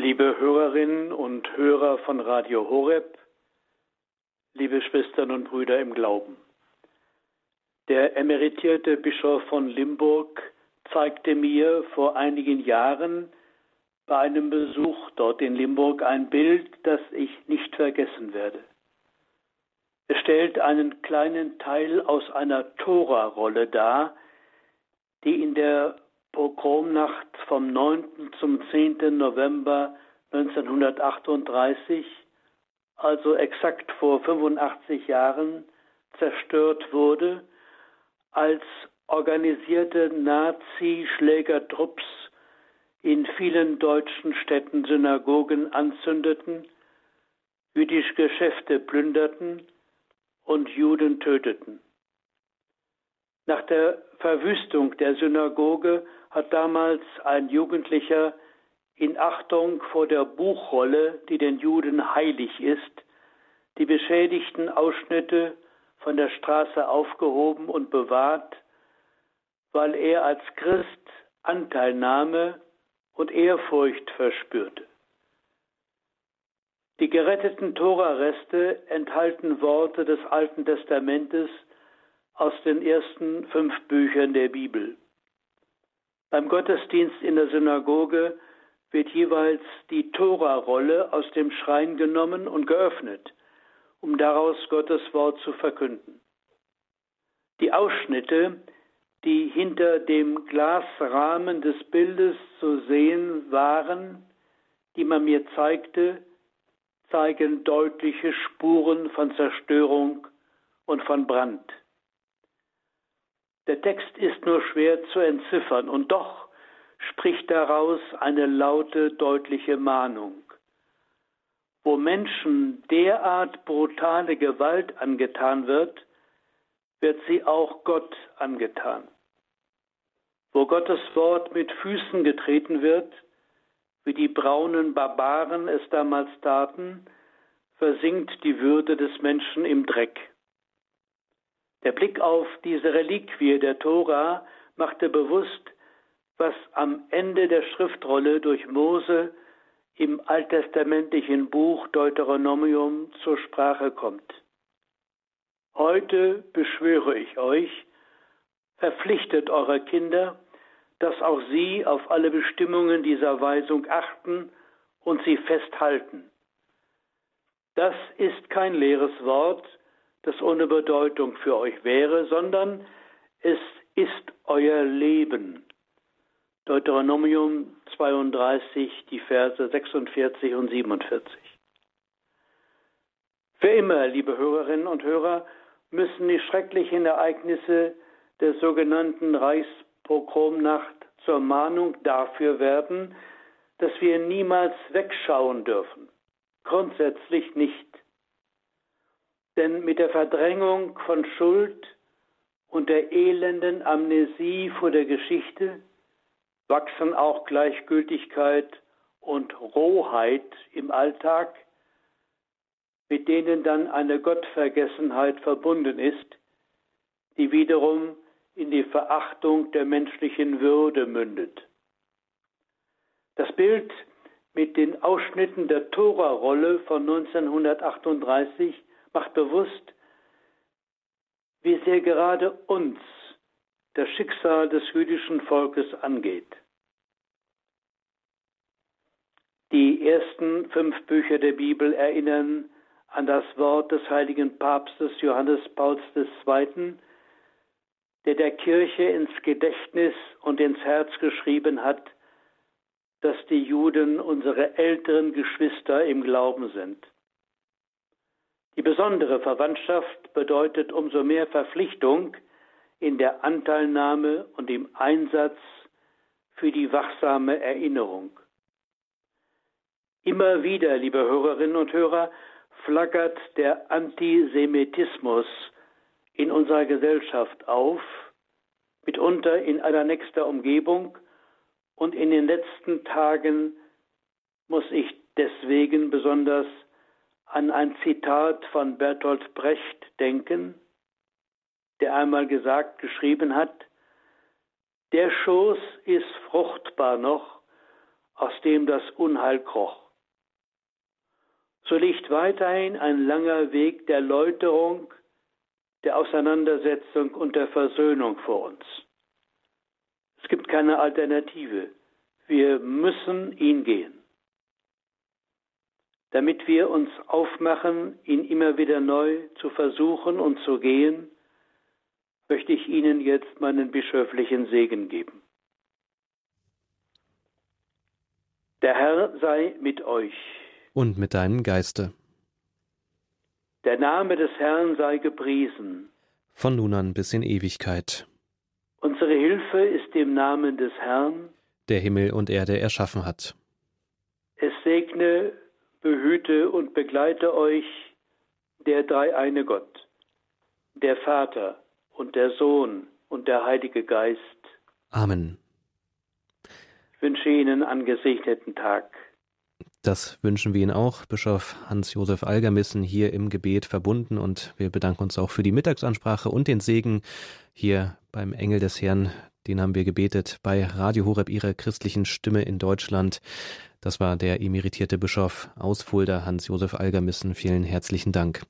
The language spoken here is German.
Liebe Hörerinnen und Hörer von Radio Horeb, liebe Schwestern und Brüder im Glauben. Der emeritierte Bischof von Limburg zeigte mir vor einigen Jahren bei einem Besuch dort in Limburg ein Bild, das ich nicht vergessen werde. Es stellt einen kleinen Teil aus einer Tora-Rolle dar, die in der Pogromnacht vom 9. zum 10. November 1938, also exakt vor 85 Jahren, zerstört wurde, als organisierte Nazi-Schlägertrupps in vielen deutschen Städten Synagogen anzündeten, jüdische Geschäfte plünderten und Juden töteten. Nach der Verwüstung der Synagoge hat damals ein Jugendlicher in Achtung vor der Buchrolle, die den Juden heilig ist, die beschädigten Ausschnitte von der Straße aufgehoben und bewahrt, weil er als Christ Anteilnahme und Ehrfurcht verspürte. Die geretteten Torareste enthalten Worte des Alten Testamentes aus den ersten fünf Büchern der Bibel. Beim Gottesdienst in der Synagoge wird jeweils die Tora-Rolle aus dem Schrein genommen und geöffnet, um daraus Gottes Wort zu verkünden. Die Ausschnitte, die hinter dem Glasrahmen des Bildes zu sehen waren, die man mir zeigte, zeigen deutliche Spuren von Zerstörung und von Brand. Der Text ist nur schwer zu entziffern und doch spricht daraus eine laute, deutliche Mahnung. Wo Menschen derart brutale Gewalt angetan wird, wird sie auch Gott angetan. Wo Gottes Wort mit Füßen getreten wird, wie die braunen Barbaren es damals taten, versinkt die Würde des Menschen im Dreck. Der Blick auf diese Reliquie der Tora machte bewusst, was am Ende der Schriftrolle durch Mose im alttestamentlichen Buch Deuteronomium zur Sprache kommt. Heute beschwöre ich euch, verpflichtet eure Kinder, dass auch sie auf alle Bestimmungen dieser Weisung achten und sie festhalten. Das ist kein leeres Wort, das ohne Bedeutung für euch wäre, sondern es ist euer Leben. Deuteronomium 32, die Verse 46 und 47. Für immer, liebe Hörerinnen und Hörer, müssen die schrecklichen Ereignisse der sogenannten Reichspogromnacht zur Mahnung dafür werden, dass wir niemals wegschauen dürfen. Grundsätzlich nicht. Denn mit der Verdrängung von Schuld und der elenden Amnesie vor der Geschichte wachsen auch Gleichgültigkeit und Rohheit im Alltag, mit denen dann eine Gottvergessenheit verbunden ist, die wiederum in die Verachtung der menschlichen Würde mündet. Das Bild mit den Ausschnitten der Tora-Rolle von 1938 macht bewusst, wie sehr gerade uns das Schicksal des jüdischen Volkes angeht. Die ersten fünf Bücher der Bibel erinnern an das Wort des heiligen Papstes Johannes Pauls II., der der Kirche ins Gedächtnis und ins Herz geschrieben hat, dass die Juden unsere älteren Geschwister im Glauben sind. Die besondere Verwandtschaft bedeutet umso mehr Verpflichtung in der Anteilnahme und im Einsatz für die wachsame Erinnerung. Immer wieder, liebe Hörerinnen und Hörer, flackert der Antisemitismus in unserer Gesellschaft auf, mitunter in aller nächster Umgebung, und in den letzten Tagen muss ich deswegen besonders an ein Zitat von Bertolt Brecht denken, der einmal gesagt, geschrieben hat, der Schoß ist fruchtbar noch, aus dem das Unheil kroch. So liegt weiterhin ein langer Weg der Läuterung, der Auseinandersetzung und der Versöhnung vor uns. Es gibt keine Alternative. Wir müssen ihn gehen. Damit wir uns aufmachen, ihn immer wieder neu zu versuchen und zu gehen, möchte ich Ihnen jetzt meinen bischöflichen Segen geben. Der Herr sei mit euch. Und mit deinem Geiste. Der Name des Herrn sei gepriesen. Von nun an bis in Ewigkeit. Unsere Hilfe ist im Namen des Herrn, der Himmel und Erde erschaffen hat. Es segne, behüte und begleite euch der dreieine Gott, der Vater und der Sohn und der Heilige Geist. Amen. Ich wünsche Ihnen einen gesegneten Tag. Das wünschen wir Ihnen auch, Bischof Hans-Josef Algermissen, hier im Gebet verbunden. Und wir bedanken uns auch für die Mittagsansprache und den Segen hier beim Engel des Herrn. Den haben wir gebetet bei Radio Horeb, Ihrer christlichen Stimme in Deutschland. Das war der emeritierte Bischof aus Fulda, Hans-Josef Algermissen. Vielen herzlichen Dank.